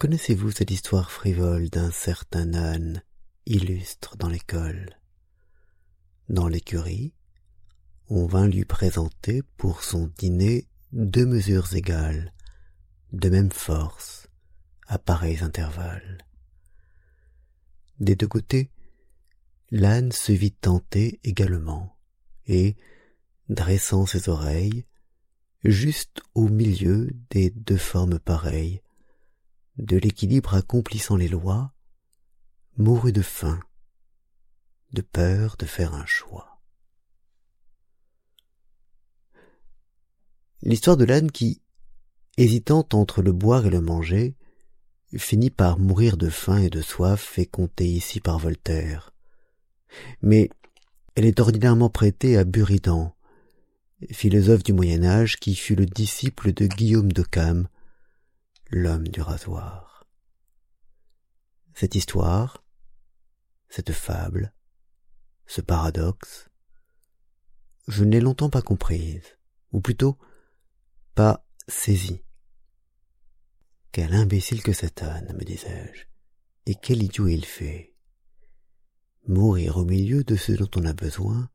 Connaissez-vous cette histoire frivole d'un certain âne illustre dans l'école? Dans l'écurie, on vint lui présenter pour son dîner deux mesures égales, de même force, à pareils intervalles. Des deux côtés, l'âne se vit tenter également, et, dressant ses oreilles, juste au milieu des deux formes pareilles, de l'équilibre accomplissant les lois, mourut de faim, de peur de faire un choix. L'histoire de l'âne qui, hésitant entre le boire et le manger, finit par mourir de faim et de soif est contée ici par Voltaire. Mais elle est ordinairement prêtée à Buridan, philosophe du Moyen Âge qui fut le disciple de Guillaume de Cam, l'homme du rasoir. Cette histoire, cette fable, ce paradoxe, je ne l'ai longtemps pas comprise, ou plutôt pas saisie. Quel imbécile que cet âne, me disais-je, et quel idiot il fait. Mourir au milieu de ce dont on a besoin,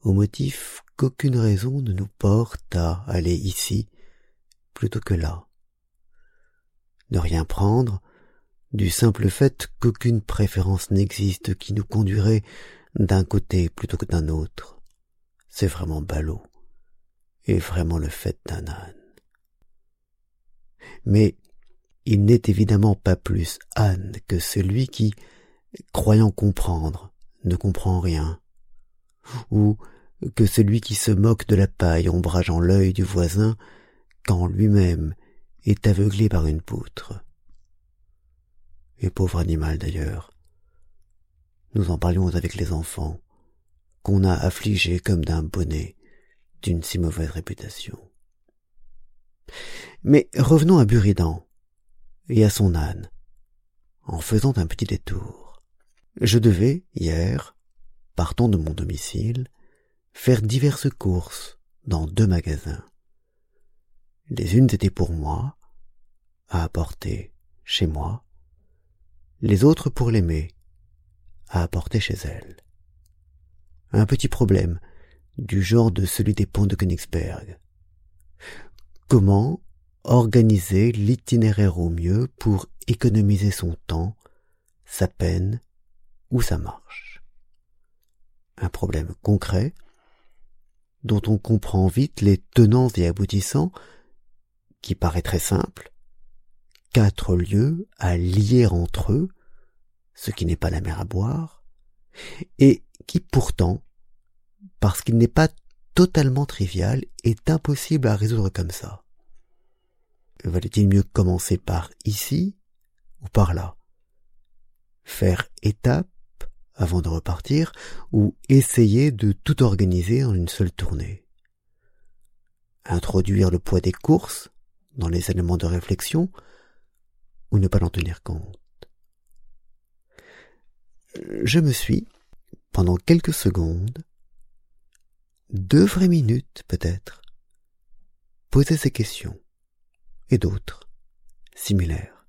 au motif qu'aucune raison ne nous porte à aller ici plutôt que là ne rien prendre, du simple fait qu'aucune préférence n'existe qui nous conduirait d'un côté plutôt que d'un autre. C'est vraiment ballot, et vraiment le fait d'un âne. Mais il n'est évidemment pas plus âne que celui qui, croyant comprendre, ne comprend rien, ou que celui qui se moque de la paille ombrageant l'œil du voisin quand lui-même est aveuglé par une poutre. Et pauvre animal d'ailleurs. Nous en parlions avec les enfants, qu'on a affligé comme d'un bonnet d'une si mauvaise réputation. Mais revenons à Buridan et à son âne, en faisant un petit détour. Je devais, hier, partant de mon domicile, faire diverses courses dans deux magasins. Les unes étaient pour moi, à apporter chez moi, les autres pour l'aimer, à apporter chez elle. Un petit problème, du genre de celui des ponts de Königsberg. Comment organiser l'itinéraire au mieux pour économiser son temps, sa peine ou sa marche? Un problème concret dont on comprend vite les tenants et aboutissants qui paraît très simple, quatre lieux à lier entre eux, ce qui n'est pas la mer à boire, et qui pourtant, parce qu'il n'est pas totalement trivial, est impossible à résoudre comme ça. Valait-il mieux commencer par ici ou par là? Faire étape avant de repartir ou essayer de tout organiser en une seule tournée? Introduire le poids des courses dans les éléments de réflexion ou ne pas en tenir compte? Je me suis, pendant quelques secondes, deux vraies minutes peut-être, posé ces questions, et d'autres, similaires.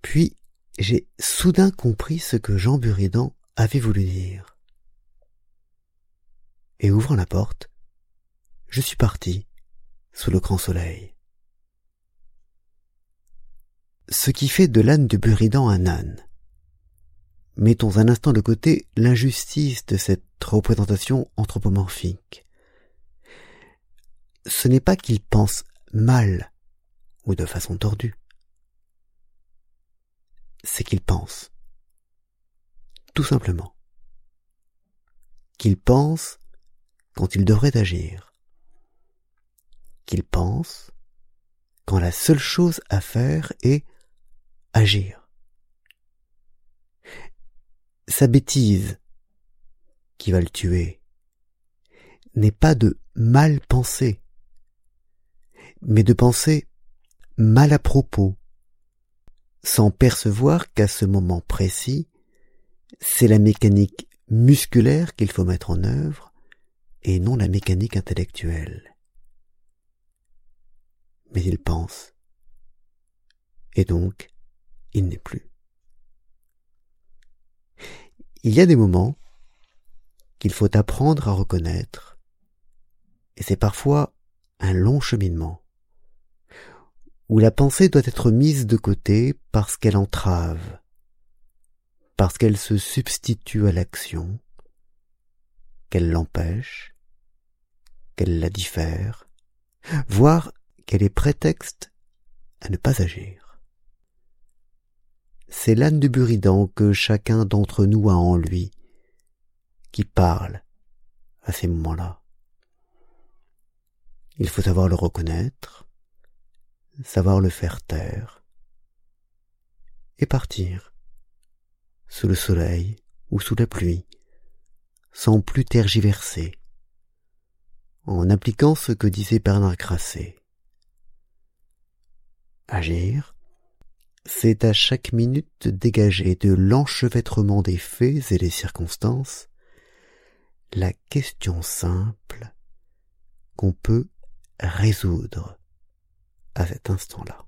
Puis j'ai soudain compris ce que Jean Buridan avait voulu dire. Et ouvrant la porte, je suis parti sous le grand soleil. Ce qui fait de l'âne de Buridan un âne. Mettons un instant de côté l'injustice de cette représentation anthropomorphique. Ce n'est pas qu'il pense mal ou de façon tordue. C'est qu'il pense. Tout simplement. Qu'il pense quand il devrait agir qu'il pense quand la seule chose à faire est agir. Sa bêtise qui va le tuer n'est pas de mal penser, mais de penser mal à propos, sans percevoir qu'à ce moment précis, c'est la mécanique musculaire qu'il faut mettre en œuvre et non la mécanique intellectuelle. Mais il pense, et donc il n'est plus. Il y a des moments qu'il faut apprendre à reconnaître, et c'est parfois un long cheminement, où la pensée doit être mise de côté parce qu'elle entrave, parce qu'elle se substitue à l'action, qu'elle l'empêche, qu'elle la diffère, voire qu'elle est prétexte à ne pas agir. C'est l'âne de Buridan que chacun d'entre nous a en lui, qui parle à ces moments-là. Il faut savoir le reconnaître, savoir le faire taire, et partir, sous le soleil ou sous la pluie, sans plus tergiverser, en appliquant ce que disait Bernard Grasset. Agir, c'est à chaque minute dégager de l'enchevêtrement des faits et des circonstances la question simple qu'on peut résoudre à cet instant-là.